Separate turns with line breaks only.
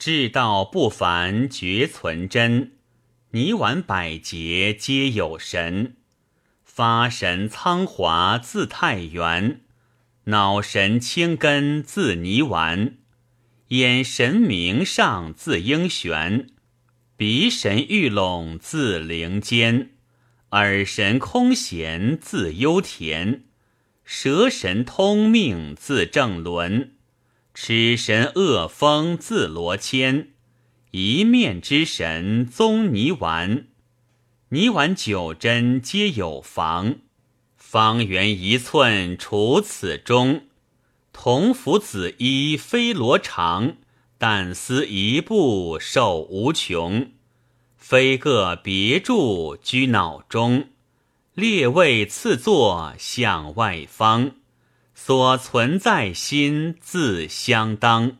至道不凡绝存真，泥丸百劫皆有神。发神苍华自太元，脑神清根自泥丸，眼神明上自英玄，鼻神玉拢自灵间，耳神空闲自幽田，舌神通命自正伦，使神恶风自罗牵，一面之神宗泥丸。泥丸九针皆有房，方圆一寸除此中。铜符紫衣飞罗长，但思一步受无穷。非各别住居脑中，列位次坐向外方。所存在心自相当。